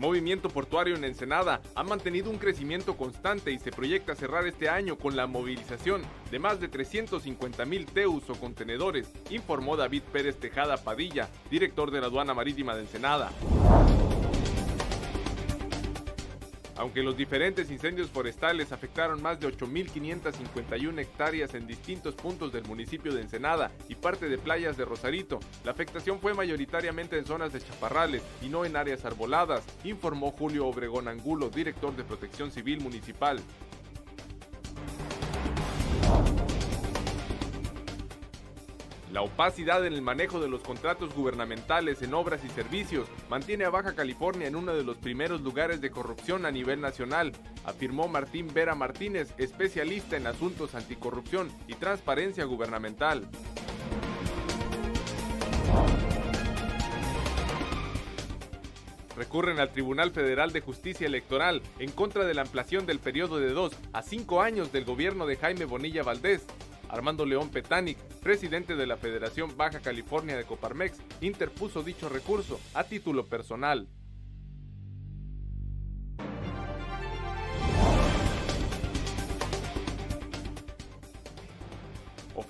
movimiento portuario en Ensenada ha mantenido un crecimiento constante y se proyecta cerrar este año con la movilización de más de 350 mil teus o contenedores, informó David Pérez Tejada Padilla, director de la aduana marítima de Ensenada. Aunque los diferentes incendios forestales afectaron más de 8.551 hectáreas en distintos puntos del municipio de Ensenada y parte de playas de Rosarito, la afectación fue mayoritariamente en zonas de chaparrales y no en áreas arboladas, informó Julio Obregón Angulo, director de Protección Civil Municipal. La opacidad en el manejo de los contratos gubernamentales en obras y servicios mantiene a Baja California en uno de los primeros lugares de corrupción a nivel nacional, afirmó Martín Vera Martínez, especialista en asuntos anticorrupción y transparencia gubernamental. recurren al Tribunal Federal de Justicia Electoral en contra de la ampliación del periodo de dos a cinco años del gobierno de Jaime Bonilla Valdés. Armando León Petanic, presidente de la Federación Baja California de Coparmex, interpuso dicho recurso a título personal.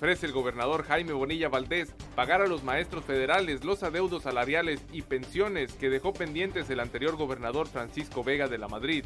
ofrece el gobernador Jaime Bonilla Valdés pagar a los maestros federales los adeudos salariales y pensiones que dejó pendientes el anterior gobernador Francisco Vega de la Madrid.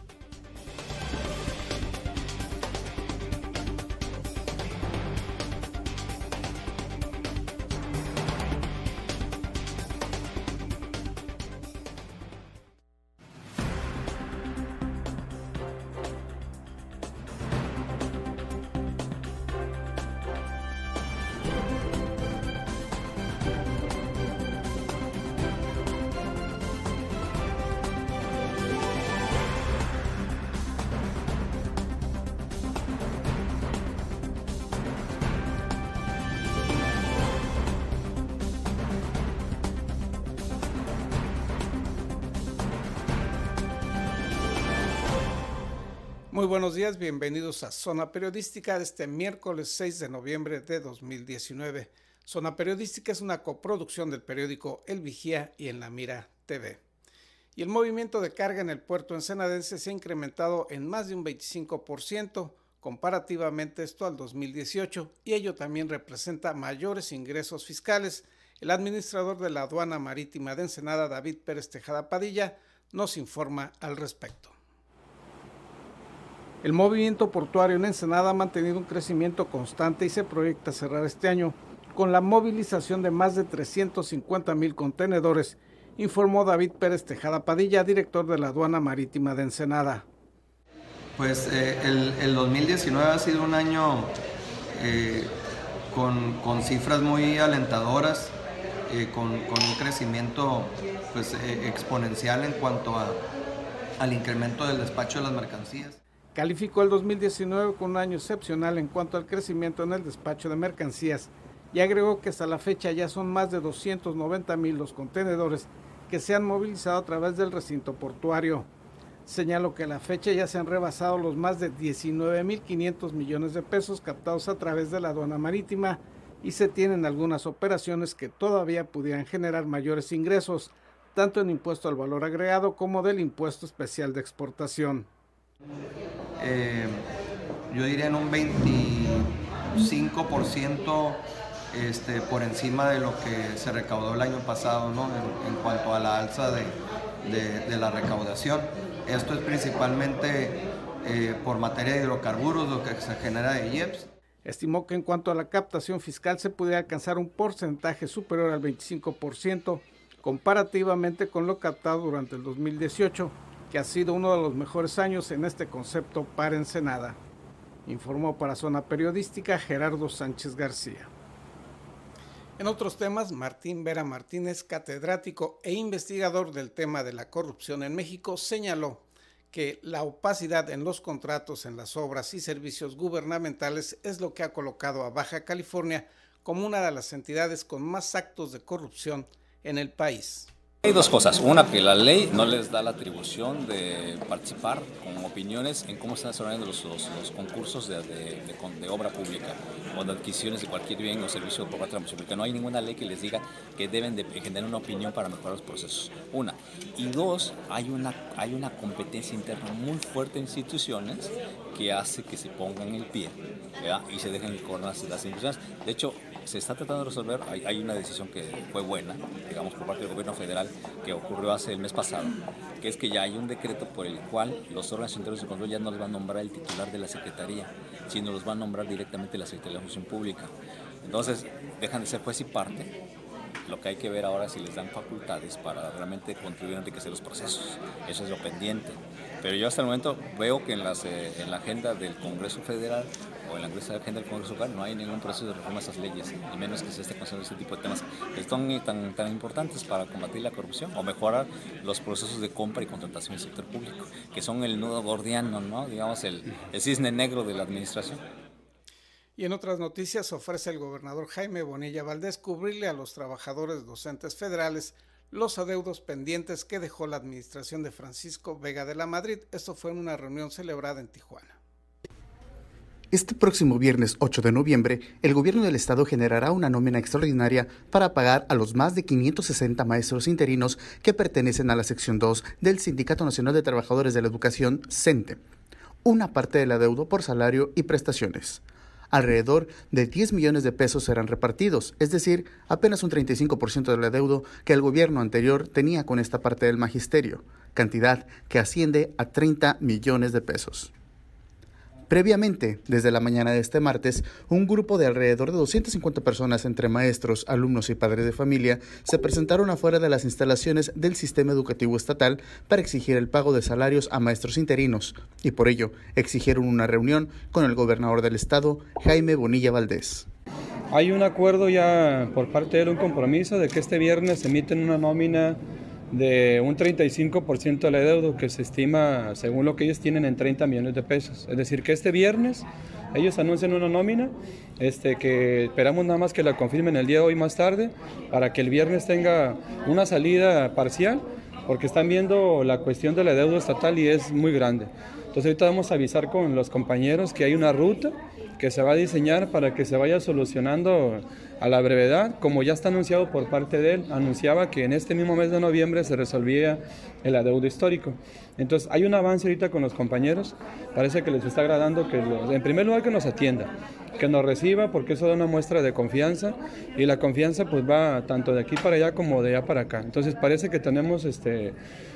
Muy buenos días, bienvenidos a Zona Periodística de este miércoles 6 de noviembre de 2019. Zona Periodística es una coproducción del periódico El Vigía y en La Mira TV. Y el movimiento de carga en el puerto ensenadense se ha incrementado en más de un 25% comparativamente esto al 2018 y ello también representa mayores ingresos fiscales. El administrador de la aduana marítima de Ensenada, David Pérez Tejada Padilla, nos informa al respecto. El movimiento portuario en Ensenada ha mantenido un crecimiento constante y se proyecta cerrar este año con la movilización de más de 350 mil contenedores, informó David Pérez Tejada Padilla, director de la aduana marítima de Ensenada. Pues eh, el, 2019 ha sido un año eh, con, cifras muy alentadoras, eh, con, un crecimiento pues, exponencial en cuanto al incremento del despacho de las mercancías. Calificó el 2019 con un año excepcional en cuanto al crecimiento en el despacho de mercancías y agregó que hasta la fecha ya son más de 290 mil los contenedores que se han movilizado a través del recinto portuario. Señaló que a la fecha ya se han rebasado los más de 19 mil 500 millones de pesos captados a través de la aduana marítima y se tienen algunas operaciones que todavía pudieran generar mayores ingresos, tanto en impuesto al valor agregado como del impuesto especial de exportación. Eh, yo diría en un 25% este, por encima de lo que se recaudó el año pasado ¿no? en, cuanto a la alza de, la recaudación. Esto es principalmente eh, por materia de hidrocarburos, lo que se genera de IEPS. Estimó que en cuanto a la captación fiscal se pudiera alcanzar un porcentaje superior al 25% comparativamente con lo captado durante el 2018 ha sido uno de los mejores años en este concepto para Ensenada, informó para Zona Periodística Gerardo Sánchez García. En otros temas, Martín Vera Martínez, catedrático e investigador del tema de la corrupción en México, señaló que la opacidad en los contratos en las obras y servicios gubernamentales es lo que ha colocado a Baja California como una de las entidades con más actos de corrupción en el país Hay dos cosas. Una, que la ley no les da la atribución de participar con opiniones en cómo están desarrollando los, los, concursos de, de, obra pública o de adquisiciones de cualquier bien o servicio por parte de la pública. No hay ninguna ley que les diga que deben de generar una opinión para mejorar los procesos. Una. Y dos, hay una, hay una competencia interna muy fuerte en instituciones que hace que se pongan el pie y se dejen con las, las instituciones. De hecho, se está tratando de resolver, hay, hay, una decisión que fue buena, digamos, por parte del gobierno federal, que ocurrió hace el mes pasado, que es que ya hay un decreto por el cual los órganos internos de control ya no les va a nombrar el titular de la Secretaría, sino los va a nombrar directamente la Secretaría de la Función Pública. Entonces, dejan de ser juez y parte. Lo que hay que ver ahora es si les dan facultades para realmente contribuir a enriquecer los procesos. Eso es lo pendiente. Pero yo hasta el momento veo que en, las, eh, en la agenda del Congreso Federal o en la agenda del Congreso local no hay ningún proceso de reforma a esas leyes, y menos que se esté considerando este tipo de temas que son tan, tan importantes para combatir la corrupción o mejorar los procesos de compra y contratación del sector público, que son el nudo gordiano, ¿no? digamos, el cisne negro de la administración. Y en otras noticias ofrece el gobernador Jaime Bonilla Valdés cubrirle a los trabajadores docentes federales los adeudos pendientes que dejó la administración de Francisco Vega de la Madrid. Esto fue en una reunión celebrada en Tijuana. Este próximo viernes 8 de noviembre, el gobierno del estado generará una nómina extraordinaria para pagar a los más de 560 maestros interinos que pertenecen a la sección 2 del Sindicato Nacional de Trabajadores de la Educación, CENTE, una parte del adeudo por salario y prestaciones. Alrededor de 10 millones de pesos serán repartidos, es decir, apenas un 35% del adeudo que el gobierno anterior tenía con esta parte del magisterio, cantidad que asciende a 30 millones de pesos. Previamente, desde la mañana de este martes, un grupo de alrededor de 250 personas entre maestros, alumnos y padres de familia se presentaron afuera de las instalaciones del sistema educativo estatal para exigir el pago de salarios a maestros interinos y por ello exigieron una reunión con el gobernador del estado, Jaime Bonilla Valdés. Hay un acuerdo ya por parte de él, un compromiso de que este viernes emiten una nómina de un 35% de la deuda que se estima, según lo que ellos tienen, en 30 millones de pesos. Es decir, que este viernes ellos anuncian una nómina este, que esperamos nada más que la confirmen el día de hoy más tarde para que el viernes tenga una salida parcial, porque están viendo la cuestión de la deuda estatal y es muy grande. Entonces ahorita vamos a avisar con los compañeros que hay una ruta que se va a diseñar para que se vaya solucionando a la brevedad, como ya está anunciado por parte de él, anunciaba que en este mismo mes de noviembre se resolvía el adeudo histórico. Entonces hay un avance ahorita con los compañeros, parece que les está agradando que en primer lugar que nos atienda, que nos reciba porque eso da una muestra de confianza y la confianza pues va tanto de aquí para allá como de allá para acá. Entonces parece que tenemos este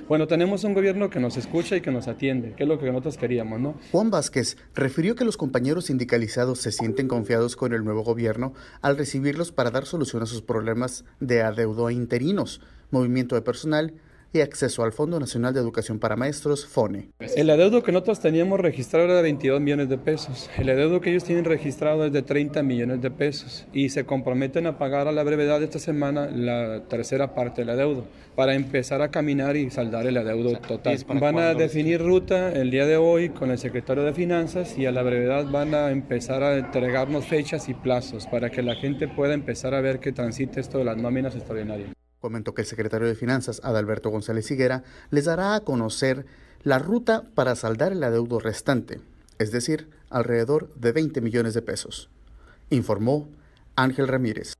bueno, tenemos un gobierno que nos escucha y que nos atiende, que es lo que nosotros queríamos, ¿no? Juan Vázquez refirió que los compañeros sindicalizados se sienten confiados con el nuevo gobierno al recibirlos para dar solución a sus problemas de adeudo a interinos, movimiento de personal y acceso al Fondo Nacional de Educación para Maestros, FONE. El adeudo que nosotros teníamos registrado era de 22 millones de pesos. El adeudo que ellos tienen registrado es de 30 millones de pesos y se comprometen a pagar a la brevedad de esta semana la tercera parte del adeudo para empezar a caminar y saldar el adeudo total. Van a definir ruta el día de hoy con el secretario de Finanzas y a la brevedad van a empezar a entregarnos fechas y plazos para que la gente pueda empezar a ver que transite esto de las nóminas extraordinarias. Comentó que el secretario de Finanzas, Adalberto González Higuera, les dará a conocer la ruta para saldar el adeudo restante, es decir, alrededor de 20 millones de pesos. Informó Ángel Ramírez.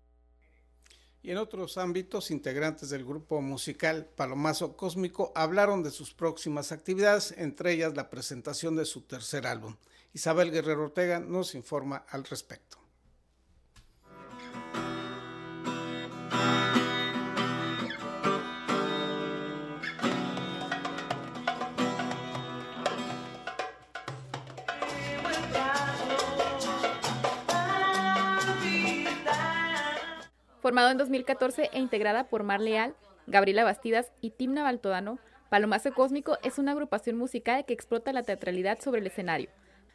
Y en otros ámbitos, integrantes del grupo musical Palomazo Cósmico hablaron de sus próximas actividades, entre ellas la presentación de su tercer álbum. Isabel Guerrero Ortega nos informa al respecto. Formado en 2014 e integrada por Mar Leal, Gabriela Bastidas y Timna Baltodano, Palomazo Cósmico es una agrupación musical que explota la teatralidad sobre el escenario,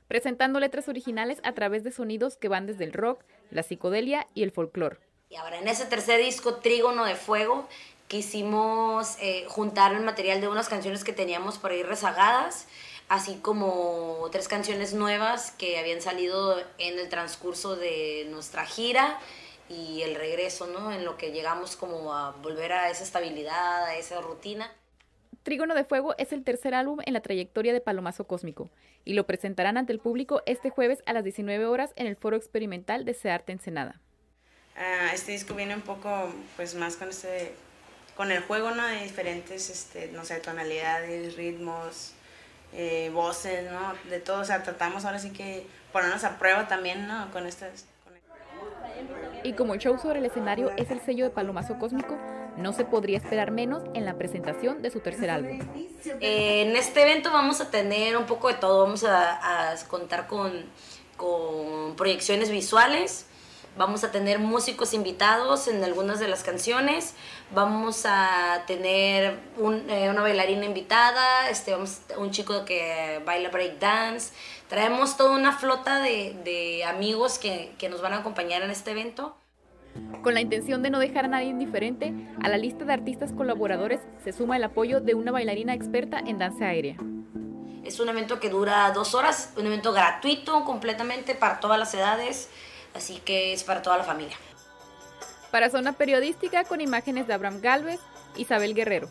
presentando letras originales a través de sonidos que van desde el rock, la psicodelia y el folclore. Y ahora en ese tercer disco, Trígono de Fuego, quisimos eh, juntar el material de unas canciones que teníamos por ahí rezagadas, así como tres canciones nuevas que habían salido en el transcurso de nuestra gira y el regreso ¿no? En lo que llegamos como a volver a esa estabilidad, a esa rutina. Trígono de Fuego es el tercer álbum en la trayectoria de Palomazo Cósmico y lo presentarán ante el público este jueves a las 19 horas en el Foro Experimental de Searte Ensenada. Uh, este disco viene un poco pues más con este con el juego ¿no? de diferentes este, no sé, tonalidades, ritmos, eh, voces, ¿no? de todo, o sea, tratamos ahora sí que ponernos a prueba también ¿no? con estas y como el show sobre el escenario es el sello de Palomazo Cósmico, no se podría esperar menos en la presentación de su tercer álbum. En este evento vamos a tener un poco de todo, vamos a, contar con, con proyecciones visuales, Vamos a tener músicos invitados en algunas de las canciones. Vamos a tener un, eh, una bailarina invitada, este, vamos, un chico que baila break dance. Traemos toda una flota de, de amigos que, que nos van a acompañar en este evento. Con la intención de no dejar a nadie indiferente, a la lista de artistas colaboradores se suma el apoyo de una bailarina experta en danza aérea. Es un evento que dura dos horas, un evento gratuito completamente para todas las edades. Así que es para toda la familia. Para Zona Periodística con imágenes de Abraham Galvez, Isabel Guerrero.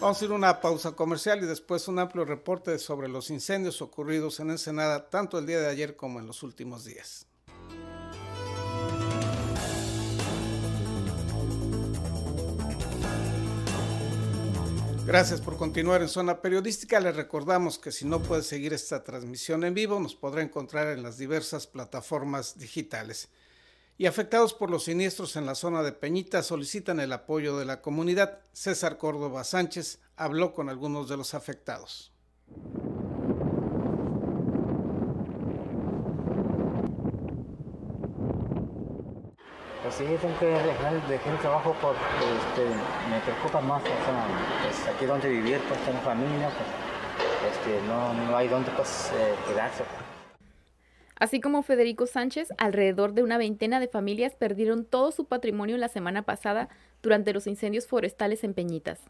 Vamos a ir a una pausa comercial y después un amplio reporte sobre los incendios ocurridos en Ensenada tanto el día de ayer como en los últimos días. Gracias por continuar en Zona Periodística. Les recordamos que si no puede seguir esta transmisión en vivo, nos podrá encontrar en las diversas plataformas digitales. Y afectados por los siniestros en la zona de Peñita solicitan el apoyo de la comunidad. César Córdoba Sánchez habló con algunos de los afectados. Pues sí, tengo que dejar, el trabajo porque este, me preocupa más, o sea, pues aquí donde vivir, pues tengo familia, pues este, no, no, hay donde pues eh, quedarse. Así como Federico Sánchez, alrededor de una veintena de familias perdieron todo su patrimonio la semana pasada durante los incendios forestales en Peñitas.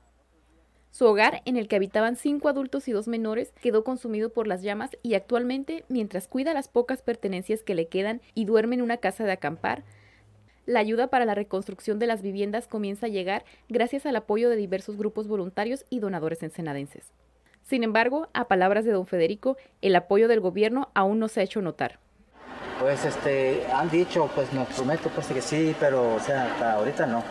Su hogar, en el que habitaban cinco adultos y dos menores, quedó consumido por las llamas y actualmente, mientras cuida las pocas pertenencias que le quedan y duerme en una casa de acampar, la ayuda para la reconstrucción de las viviendas comienza a llegar gracias al apoyo de diversos grupos voluntarios y donadores ensenadenses. Sin embargo, a palabras de don Federico, el apoyo del gobierno aún no se ha hecho notar. Pues este, han dicho, pues nos prometo pues que sí, pero o sea, hasta ahorita no.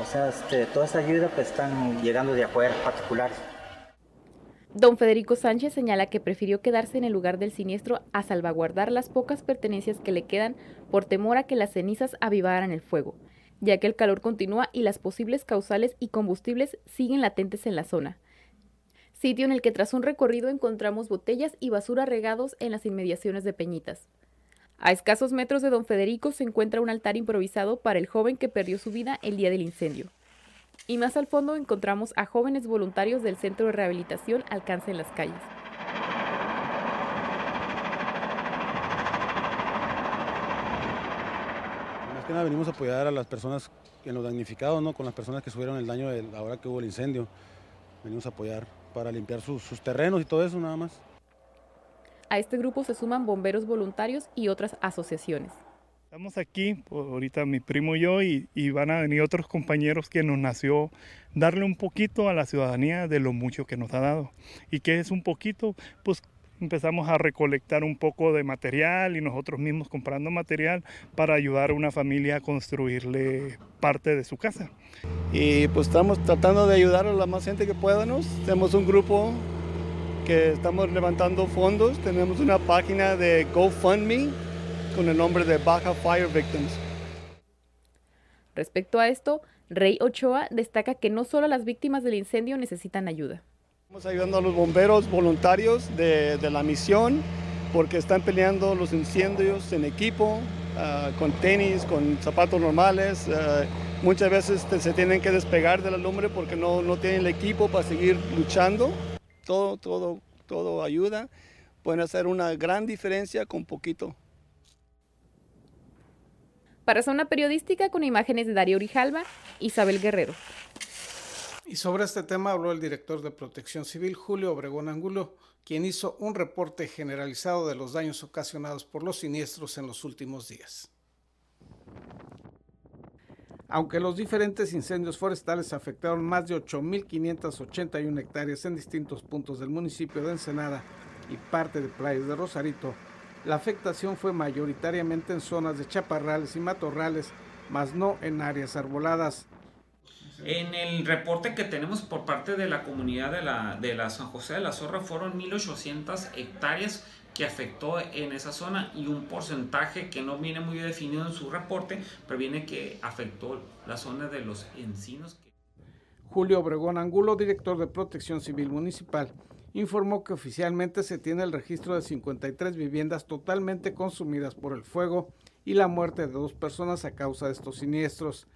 O sea, este, toda esa ayuda pues están llegando de afuera particulares. Don Federico Sánchez señala que prefirió quedarse en el lugar del siniestro a salvaguardar las pocas pertenencias que le quedan por temor a que las cenizas avivaran el fuego, ya que el calor continúa y las posibles causales y combustibles siguen latentes en la zona. Sitio en el que tras un recorrido encontramos botellas y basura regados en las inmediaciones de Peñitas. A escasos metros de don Federico se encuentra un altar improvisado para el joven que perdió su vida el día del incendio. Y más al fondo encontramos a jóvenes voluntarios del Centro de Rehabilitación Alcance en las Calles. Más que nada venimos a apoyar a las personas en los damnificados, ¿no? con las personas que sufrieron el daño de ahora que hubo el incendio. Venimos a apoyar para limpiar sus, sus terrenos y todo eso nada más. A este grupo se suman bomberos voluntarios y otras asociaciones. Estamos aquí, pues, ahorita mi primo y yo, y, y, van a venir otros compañeros que nos nació darle un poquito a la ciudadanía de lo mucho que nos ha dado. ¿Y qué es un poquito? Pues empezamos a recolectar un poco de material y nosotros mismos comprando material para ayudar a una familia a construirle parte de su casa. Y pues estamos tratando de ayudar a la más gente que podamos. Tenemos un grupo que estamos levantando fondos, tenemos una página de GoFundMe con el nombre de Baja Fire Victims. Respecto a esto, Rey Ochoa destaca que no solo las víctimas del incendio necesitan ayuda. Estamos ayudando a los bomberos voluntarios de, de la misión porque están peleando los incendios en equipo, uh, con tenis, con zapatos normales. Uh, muchas veces te, se tienen que despegar de la lumbre porque no, no tienen el equipo para seguir luchando. Todo, todo, todo ayuda. Pueden hacer una gran diferencia con poquito. Para Zona Periodística, con imágenes de Darío Urijalba, Isabel Guerrero. Y sobre este tema habló el director de Protección Civil, Julio Obregón Angulo, quien hizo un reporte generalizado de los daños ocasionados por los siniestros en los últimos días. Aunque los diferentes incendios forestales afectaron más de 8.581 hectáreas en distintos puntos del municipio de Ensenada y parte de playas de Rosarito, la afectación fue mayoritariamente en zonas de chaparrales y matorrales, más no en áreas arboladas. En el reporte que tenemos por parte de la comunidad de la, de la San José de la Zorra fueron 1.800 hectáreas que afectó en esa zona y un porcentaje que no viene muy definido en su reporte, pero viene que afectó la zona de los encinos. Julio Obregón Angulo, director de Protección Civil Municipal, informó que oficialmente se tiene el registro de 53 viviendas totalmente consumidas por el fuego y la muerte de dos personas a causa de estos siniestros.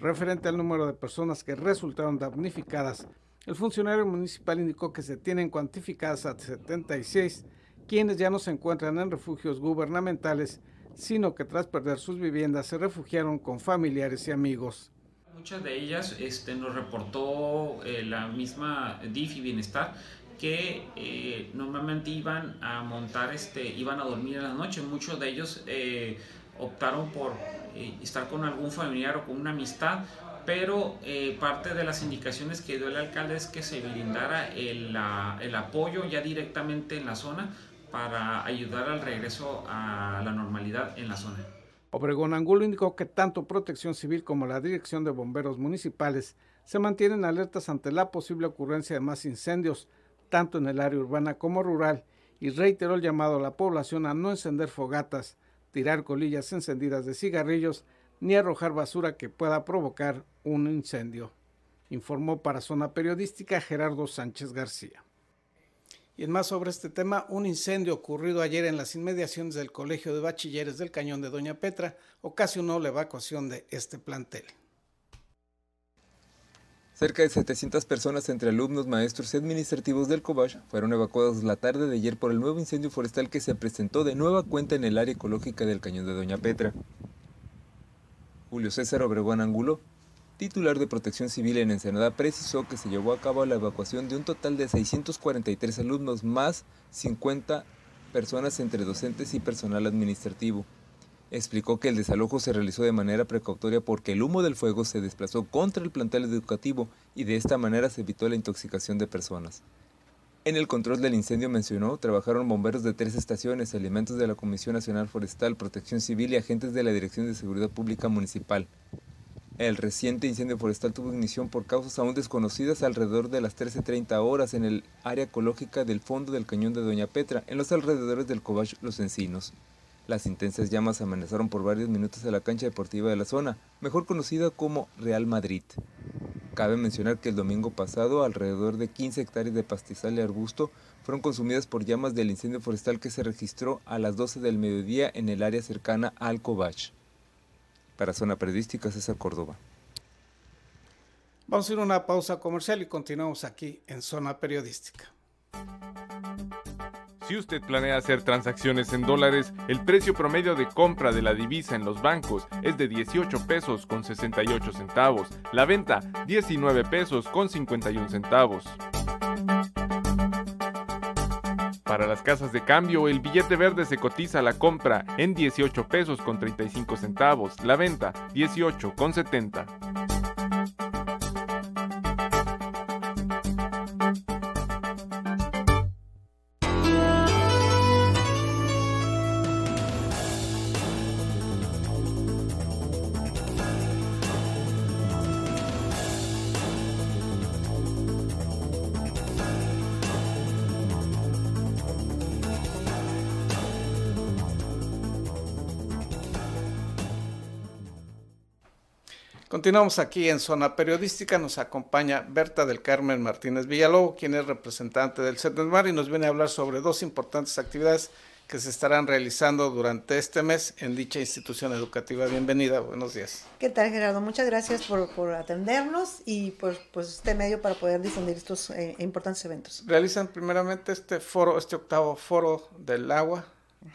Referente al número de personas que resultaron damnificadas, el funcionario municipal indicó que se tienen cuantificadas a 76 quienes ya no se encuentran en refugios gubernamentales, sino que tras perder sus viviendas se refugiaron con familiares y amigos. Muchas de ellas este, nos reportó eh, la misma DIF Bienestar que eh, normalmente iban a montar, este, iban a dormir en la noche. Muchos de ellos eh, optaron por estar con algún familiar o con una amistad, pero parte de las indicaciones que dio el alcalde es que se brindara el, el apoyo ya directamente en la zona para ayudar al regreso a la normalidad en la zona. Obregón Angulo indicó que tanto Protección Civil como la Dirección de Bomberos Municipales se mantienen alertas ante la posible ocurrencia de más incendios, tanto en el área urbana como rural, y reiteró el llamado a la población a no encender fogatas, tirar colillas encendidas de cigarrillos, ni arrojar basura que pueda provocar un incendio. Informó para Zona Periodística Gerardo Sánchez García. Y en más sobre este tema, un incendio ocurrido ayer en las inmediaciones del Colegio de Bachilleres del Cañón de Doña Petra ocasionó la evacuación de este plantel. Cerca de 700 personas entre alumnos, maestros y administrativos del Cobach fueron evacuados la tarde de ayer por el nuevo incendio forestal que se presentó de nueva cuenta en el área ecológica del Cañón de Doña Petra. Julio César Obregón Angulo, titular de Protección Civil en Ensenada, precisó que se llevó a cabo la evacuación de un total de 643 alumnos más 50 personas entre docentes y personal administrativo. Explicó que el desalojo se realizó de manera precautoria porque el humo del fuego se desplazó contra el plantel educativo y de esta manera se evitó la intoxicación de personas. En el control del incendio mencionó, trabajaron bomberos de tres estaciones, elementos de la Comisión Nacional Forestal, Protección Civil y agentes de la Dirección de Seguridad Pública Municipal. El reciente incendio forestal tuvo ignición por causas aún desconocidas alrededor de las 13.30 horas en el área ecológica del fondo del cañón de Doña Petra, en los alrededores del Cobach Los Encinos. Las intensas llamas amenazaron por varios minutos a la cancha deportiva de la zona, mejor conocida como Real Madrid. Cabe mencionar que el domingo pasado alrededor de 15 hectáreas de pastizal y arbusto fueron consumidas por llamas del incendio forestal que se registró a las 12 del mediodía en el área cercana al Cobach. Para Zona Periodística, César Córdoba. Vamos a ir a una pausa comercial y continuamos aquí en Zona Periodística. Si usted planea hacer transacciones en dólares, el precio promedio de compra de la divisa en los bancos es de 18 pesos con 68 centavos, la venta 19 pesos con 51 centavos. Para las casas de cambio, el billete verde se cotiza a la compra en 18 pesos con 35 centavos, la venta 18 con 70. Continuamos aquí en Zona Periodística. Nos acompaña Berta del Carmen Martínez Villalobos, quien es representante del CETNESMAR y nos viene a hablar sobre dos importantes actividades que se estarán realizando durante este mes en dicha institución educativa. Bienvenida, buenos días. ¿Qué tal, Gerardo? Muchas gracias por, por atendernos y por pues, este medio para poder difundir estos eh, importantes eventos. Realizan primeramente este foro, este octavo foro del agua,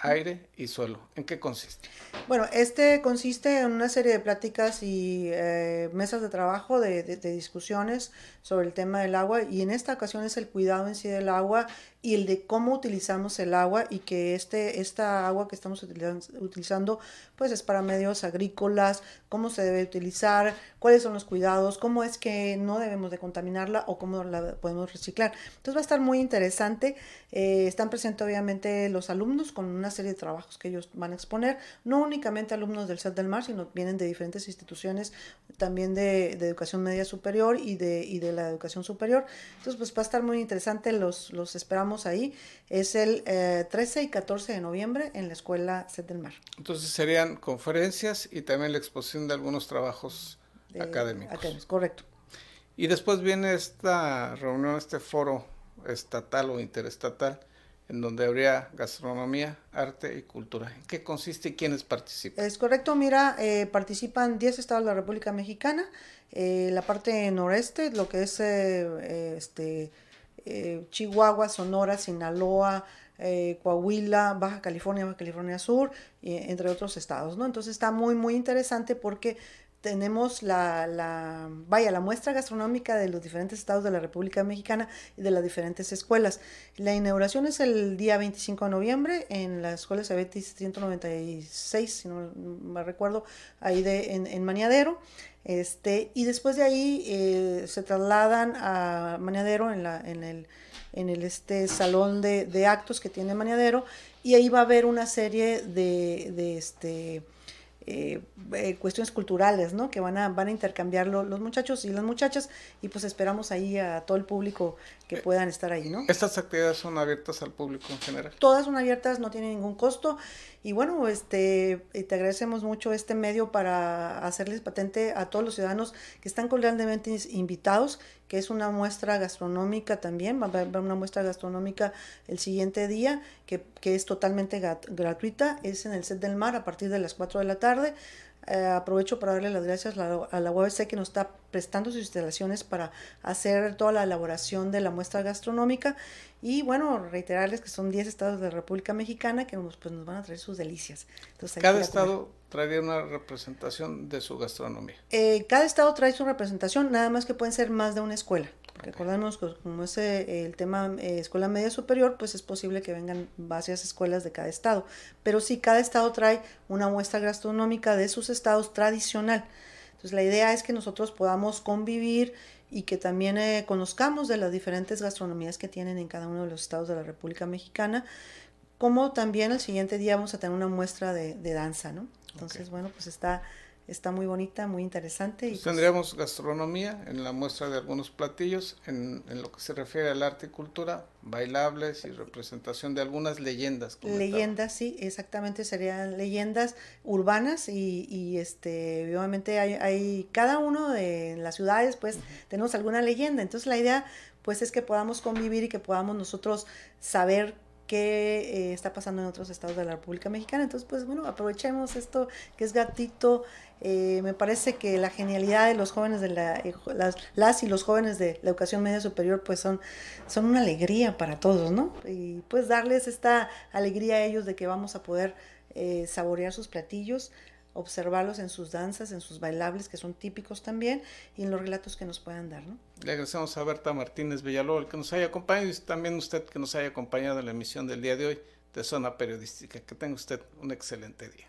aire y suelo. ¿En qué consiste? Bueno, este consiste en una serie de pláticas y eh, mesas de trabajo, de, de, discusiones sobre el tema del agua y en esta ocasión es el cuidado en sí del agua y el de cómo utilizamos el agua y que este, esta agua que estamos utilizando, pues es para medios agrícolas, cómo se debe utilizar, cuáles son los cuidados, cómo es que no debemos de contaminarla o cómo la podemos reciclar. Entonces va a estar muy interesante. Eh, están presentes obviamente los alumnos con una serie de trabajos que ellos van a exponer, no únicamente alumnos del CET del Mar, sino vienen de diferentes instituciones, también de, de educación media superior y de, y de la educación superior. Entonces pues va a estar muy interesante, los, los esperamos ahí. Es el 13 eh, y 14 de noviembre en la escuela CET del Mar. Entonces serían conferencias y también la exposición de algunos trabajos académicos. académicos. Correcto. Y después viene esta reunión, este foro estatal o interestatal, en donde habría gastronomía, arte y cultura. ¿En qué consiste y quiénes participan? Es correcto, mira, eh, participan 10 estados de la República Mexicana, eh, la parte noreste, lo que es eh, este, Chihuahua, Sonora, Sinaloa, Coahuila, Baja California, Baja California Sur, entre otros estados, ¿no? Entonces está muy, muy interesante porque tenemos la, la, vaya, la muestra gastronómica de los diferentes estados de la República Mexicana y de las diferentes escuelas. La inauguración es el día 25 de noviembre en la escuela Cebetis 196, si no me recuerdo, ahí de, en, en Maniadero. Este, y después de ahí eh, se trasladan a Maniadero en, la, en el, en el este salón de, de, actos que tiene Maniadero y ahí va a haber una serie de, de este, eh, eh, cuestiones culturales, ¿no? Que van a, van a intercambiar los muchachos y las muchachas y pues esperamos ahí a todo el público que puedan estar ahí, ¿no? ¿Estas actividades son abiertas al público en general? Todas son abiertas, no tienen ningún costo y bueno, este, te agradecemos mucho este medio para hacerles patente a todos los ciudadanos que están cordialmente invitados, que es una muestra gastronómica también, va a haber una muestra gastronómica el siguiente día, que, que es totalmente gratuita, es en el set del mar a partir de las 4 de la tarde. Eh, aprovecho para darle las gracias a la, UABC que nos está prestando sus instalaciones para hacer toda la elaboración de la muestra gastronómica y bueno, reiterarles que son 10 estados de la República Mexicana que nos, pues, nos van a traer sus delicias. Cada estado traería una representación de su gastronomía. Eh, cada estado trae su representación, nada más que pueden ser más de una escuela. Recordemos que como es eh, el tema eh, escuela media superior, pues es posible que vengan varias escuelas de cada estado. Pero sí, cada estado trae una muestra gastronómica de sus estados tradicional. Entonces la idea es que nosotros podamos convivir y que también eh, conozcamos de las diferentes gastronomías que tienen en cada uno de los estados de la República Mexicana, como también el siguiente día vamos a tener una muestra de, danza, ¿no? Entonces, bueno, pues está está muy bonita, muy interesante. Y pues tendríamos gastronomía en la muestra de algunos platillos, en, en, lo que se refiere al arte y cultura, bailables y representación de algunas leyendas. Leyendas, sí, exactamente, serían leyendas urbanas y, y este, obviamente hay, hay, cada uno de las ciudades, pues tenemos alguna leyenda, entonces la idea pues es que podamos convivir y que podamos nosotros saber qué eh, está pasando en otros estados de la República Mexicana. Entonces, pues bueno, aprovechemos esto que es gatito. Eh, me parece que la genialidad de los jóvenes de la, eh, las, y los jóvenes de la educación media superior, pues son, son una alegría para todos, ¿no? Y pues darles esta alegría a ellos de que vamos a poder saborear sus platillos, observarlos en sus danzas, en sus bailables, que son típicos también, y en los relatos que nos puedan dar. ¿no? Le agradecemos a Berta Martínez Villalobos que nos haya acompañado y también usted que nos haya acompañado en la emisión del día de hoy de Zona Periodística. Que tenga usted un excelente día.